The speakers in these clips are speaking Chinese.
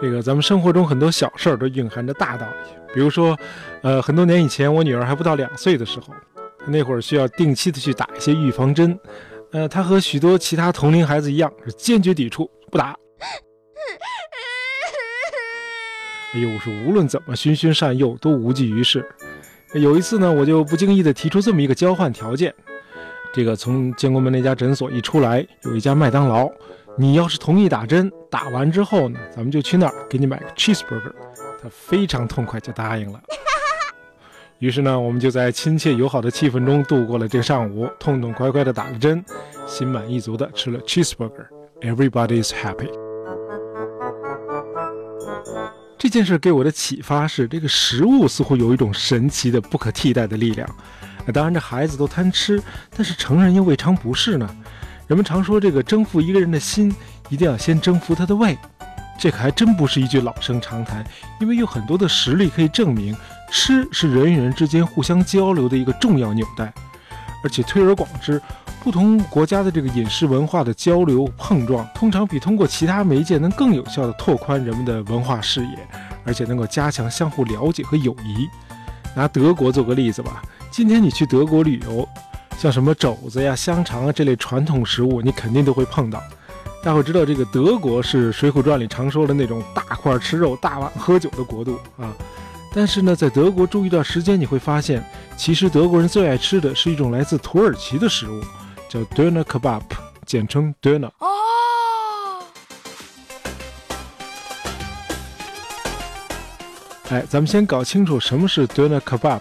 这个咱们生活中很多小事儿都蕴含着大道理。比如说，呃，很多年以前，我女儿还不到两岁的时候，那会儿需要定期的去打一些预防针。呃，她和许多其他同龄孩子一样，是坚决抵触，不打。哎呦，是无论怎么循循善诱，都无济于事。有一次呢，我就不经意的提出这么一个交换条件：这个从建国门那家诊所一出来，有一家麦当劳，你要是同意打针，打完之后呢，咱们就去那儿给你买个 cheeseburger。他非常痛快就答应了。于是呢，我们就在亲切友好的气氛中度过了这个上午，痛痛快快的打了针，心满意足的吃了 cheeseburger，everybody is happy。这件事给我的启发是，这个食物似乎有一种神奇的、不可替代的力量。当然，这孩子都贪吃，但是成人又未尝不是呢。人们常说，这个征服一个人的心，一定要先征服他的胃。这可还真不是一句老生常谈，因为有很多的实例可以证明，吃是人与人之间互相交流的一个重要纽带。而且推而广之，不同国家的这个饮食文化的交流碰撞，通常比通过其他媒介能更有效地拓宽人们的文化视野，而且能够加强相互了解和友谊。拿德国做个例子吧，今天你去德国旅游，像什么肘子呀、香肠啊这类传统食物，你肯定都会碰到。大伙知道，这个德国是《水浒传》里常说的那种大块吃肉、大碗喝酒的国度啊。但是呢，在德国住一段时间，你会发现，其实德国人最爱吃的是一种来自土耳其的食物，叫 Döner Kebab，简称 Döner。哦。哎，咱们先搞清楚什么是 Döner Kebab。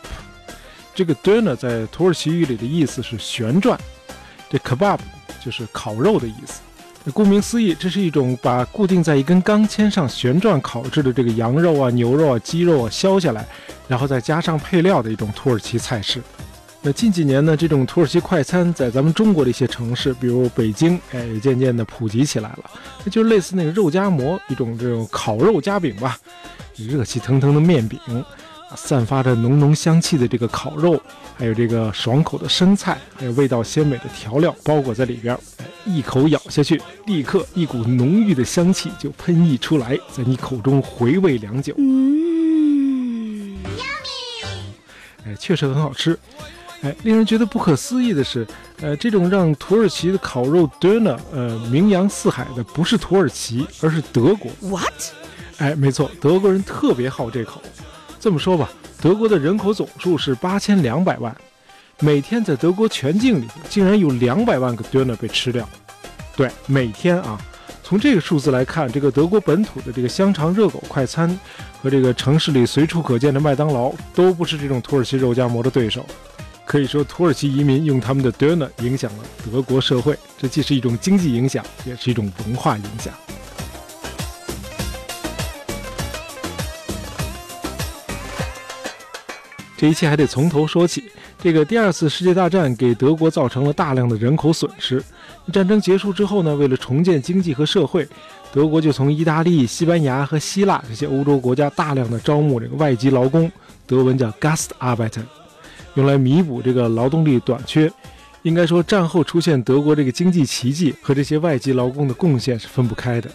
这个 Döner 在土耳其语里的意思是旋转，这 Kebab 就是烤肉的意思。顾名思义，这是一种把固定在一根钢签上旋转烤制的这个羊肉啊、牛肉啊、鸡肉啊削下来，然后再加上配料的一种土耳其菜式。那近几年呢，这种土耳其快餐在咱们中国的一些城市，比如北京，哎，渐渐的普及起来了。那就类似那个肉夹馍，一种这种烤肉夹饼吧，热气腾腾的面饼。散发着浓浓香气的这个烤肉，还有这个爽口的生菜，还有味道鲜美的调料包裹在里边。哎，一口咬下去，立刻一股浓郁的香气就喷溢出来，在你口中回味良久。嗯哎，确实很好吃。哎，令人觉得不可思议的是，呃，这种让土耳其的烤肉 Döner 呃名扬四海的，不是土耳其，而是德国。What？哎，没错，德国人特别好这口。这么说吧，德国的人口总数是八千两百万，每天在德国全境里竟然有两百万个 Döner 被吃掉。对，每天啊，从这个数字来看，这个德国本土的这个香肠、热狗快餐和这个城市里随处可见的麦当劳都不是这种土耳其肉夹馍的对手。可以说，土耳其移民用他们的 Döner 影响了德国社会，这既是一种经济影响，也是一种文化影响。这一切还得从头说起。这个第二次世界大战给德国造成了大量的人口损失。战争结束之后呢，为了重建经济和社会，德国就从意大利、西班牙和希腊这些欧洲国家大量的招募这个外籍劳工，德文叫 Gastarbeiter，用来弥补这个劳动力短缺。应该说，战后出现德国这个经济奇迹和这些外籍劳工的贡献是分不开的。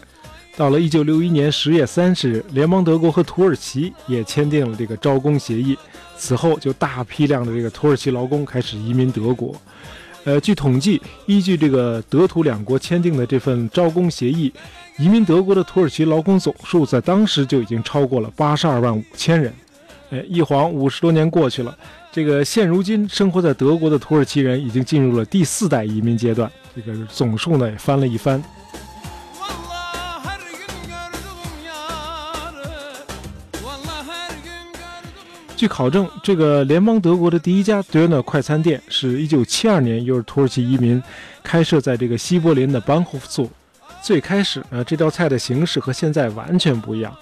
到了一九六一年十月三十日，联邦德国和土耳其也签订了这个招工协议。此后，就大批量的这个土耳其劳工开始移民德国。呃，据统计，依据这个德土两国签订的这份招工协议，移民德国的土耳其劳工总数在当时就已经超过了八十二万五千人。呃，一晃五十多年过去了，这个现如今生活在德国的土耳其人已经进入了第四代移民阶段，这个总数呢也翻了一番。据考证，这个联邦德国的第一家 Döner 快餐店是一九七二年由土耳其移民开设在这个西柏林的 Bahnhof 做。最开始呢，这道菜的形式和现在完全不一样。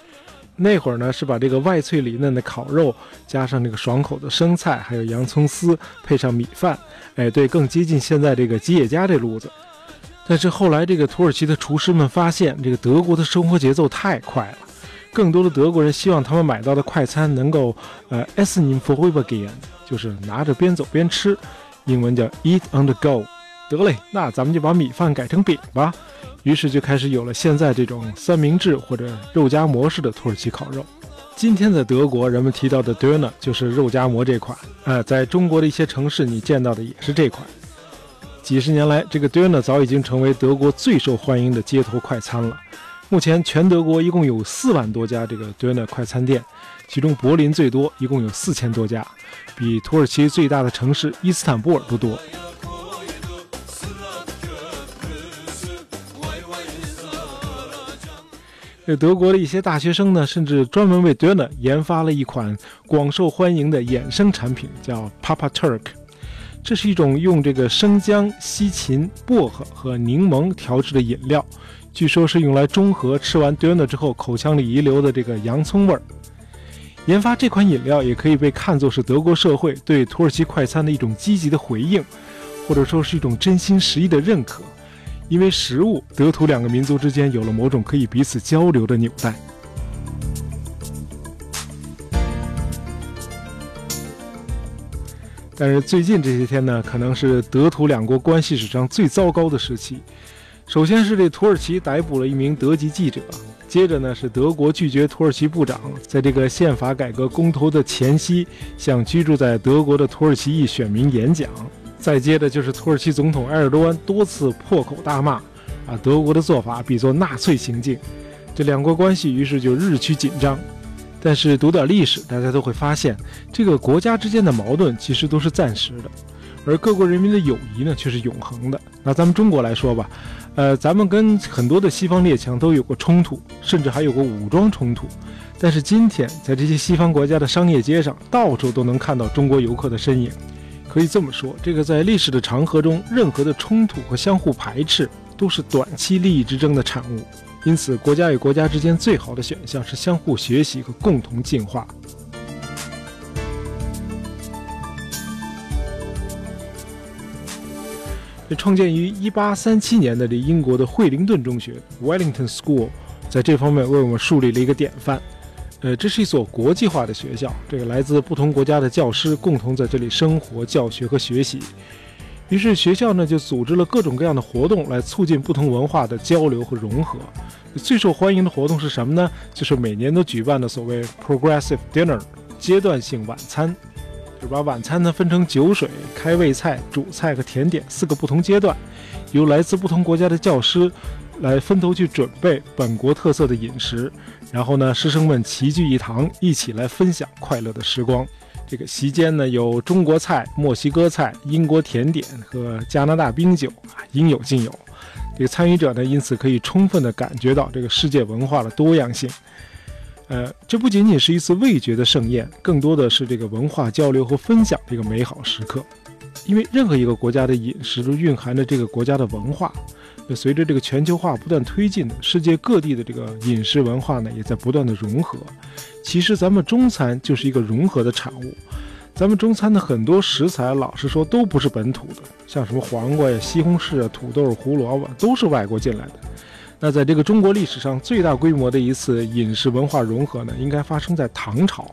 那会儿呢，是把这个外脆里嫩的烤肉加上这个爽口的生菜，还有洋葱丝，配上米饭，哎，对，更接近现在这个吉野家这路子。但是后来，这个土耳其的厨师们发现，这个德国的生活节奏太快了。更多的德国人希望他们买到的快餐能够，呃，essen im Vorübergehen，就是拿着边走边吃，英文叫 eat on the go，得嘞，那咱们就把米饭改成饼吧。于是就开始有了现在这种三明治或者肉夹馍式的土耳其烤肉。今天在德国，人们提到的 Döner 就是肉夹馍这款。呃，在中国的一些城市，你见到的也是这款。几十年来，这个 Döner 早已经成为德国最受欢迎的街头快餐了。目前，全德国一共有四万多家这个 Döner 快餐店，其中柏林最多，一共有四千多家，比土耳其最大的城市伊斯坦布尔都多。这德国的一些大学生呢，甚至专门为 Döner 研发了一款广受欢迎的衍生产品，叫 Papa Turk。这是一种用这个生姜、西芹、薄荷和柠檬调制的饮料，据说是用来中和吃完 Döner 之后口腔里遗留的这个洋葱味儿。研发这款饮料也可以被看作是德国社会对土耳其快餐的一种积极的回应，或者说是一种真心实意的认可。因为食物，德土两个民族之间有了某种可以彼此交流的纽带。但是最近这些天呢，可能是德土两国关系史上最糟糕的时期。首先是这土耳其逮捕了一名德籍记者，接着呢是德国拒绝土耳其部长在这个宪法改革公投的前夕向居住在德国的土耳其裔选民演讲。再接着就是土耳其总统埃尔多安多次破口大骂，啊，德国的做法比作纳粹行径，这两国关系于是就日趋紧张。但是读点历史，大家都会发现，这个国家之间的矛盾其实都是暂时的，而各国人民的友谊呢却是永恒的。拿咱们中国来说吧，呃，咱们跟很多的西方列强都有过冲突，甚至还有过武装冲突。但是今天在这些西方国家的商业街上，到处都能看到中国游客的身影。可以这么说，这个在历史的长河中，任何的冲突和相互排斥都是短期利益之争的产物。因此，国家与国家之间最好的选项是相互学习和共同进化。这创建于1837年的这英国的惠灵顿中学 （Wellington School） 在这方面为我们树立了一个典范。呃，这是一所国际化的学校，这个来自不同国家的教师共同在这里生活、教学和学习。于是学校呢就组织了各种各样的活动，来促进不同文化的交流和融合。最受欢迎的活动是什么呢？就是每年都举办的所谓 Progressive Dinner 阶段性晚餐，就把晚餐呢分成酒水、开胃菜、主菜和甜点四个不同阶段，由来自不同国家的教师。来分头去准备本国特色的饮食，然后呢，师生们齐聚一堂，一起来分享快乐的时光。这个席间呢，有中国菜、墨西哥菜、英国甜点和加拿大冰酒啊，应有尽有。这个参与者呢，因此可以充分地感觉到这个世界文化的多样性。呃，这不仅仅是一次味觉的盛宴，更多的是这个文化交流和分享的一个美好时刻。因为任何一个国家的饮食都蕴含着这个国家的文化。随着这个全球化不断推进，世界各地的这个饮食文化呢，也在不断的融合。其实咱们中餐就是一个融合的产物。咱们中餐的很多食材，老实说都不是本土的，像什么黄瓜呀、西红柿啊、土豆、胡萝卜，都是外国进来的。那在这个中国历史上最大规模的一次饮食文化融合呢，应该发生在唐朝。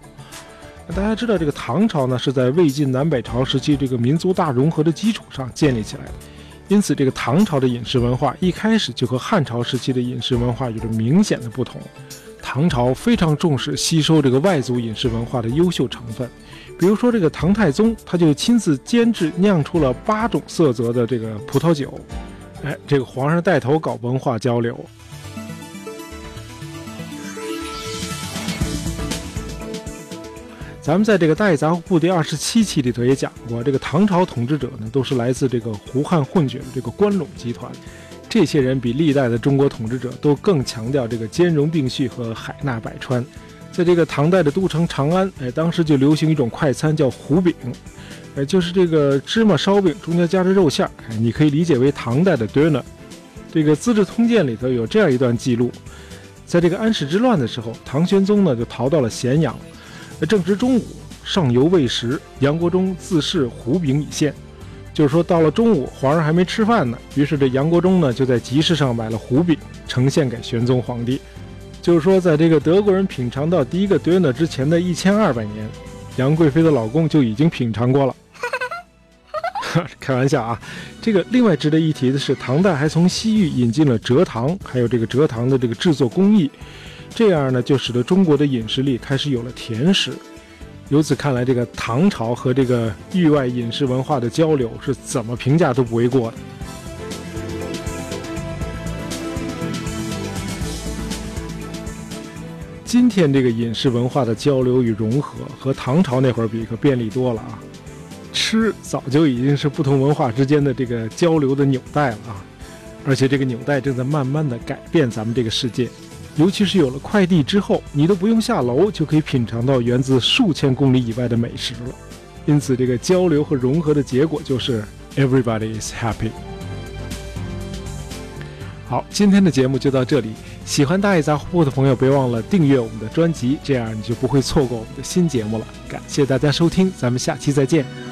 那大家知道，这个唐朝呢，是在魏晋南北朝时期这个民族大融合的基础上建立起来的。因此，这个唐朝的饮食文化一开始就和汉朝时期的饮食文化有着明显的不同。唐朝非常重视吸收这个外族饮食文化的优秀成分，比如说这个唐太宗，他就亲自监制酿出了八种色泽的这个葡萄酒。哎，这个皇上带头搞文化交流。咱们在这个《大杂货铺》第二十七期里头也讲过，这个唐朝统治者呢，都是来自这个胡汉混血的这个关陇集团。这些人比历代的中国统治者都更强调这个兼容并蓄和海纳百川。在这个唐代的都城长安，哎，当时就流行一种快餐叫胡饼，哎，就是这个芝麻烧饼中间夹着肉馅儿，哎，你可以理解为唐代的 Diner。这个《资治通鉴》里头有这样一段记录，在这个安史之乱的时候，唐玄宗呢就逃到了咸阳。正值中午，上游未食，杨国忠自视胡饼已现，就是说到了中午，皇上还没吃饭呢。于是这杨国忠呢，就在集市上买了胡饼，呈现给玄宗皇帝。就是说，在这个德国人品尝到第一个 dinner 之前的一千二百年，杨贵妃的老公就已经品尝过了。开玩笑啊。这个另外值得一提的是，唐代还从西域引进了蔗糖，还有这个蔗糖的这个制作工艺，这样呢就使得中国的饮食里开始有了甜食。由此看来，这个唐朝和这个域外饮食文化的交流是怎么评价都不为过的。今天这个饮食文化的交流与融合，和唐朝那会儿比可便利多了啊！吃早就已经是不同文化之间的这个交流的纽带了啊！而且这个纽带正在慢慢的改变咱们这个世界，尤其是有了快递之后，你都不用下楼就可以品尝到源自数千公里以外的美食了。因此，这个交流和融合的结果就是 everybody is happy。好，今天的节目就到这里。喜欢大爷杂货铺的朋友，别忘了订阅我们的专辑，这样你就不会错过我们的新节目了。感谢大家收听，咱们下期再见。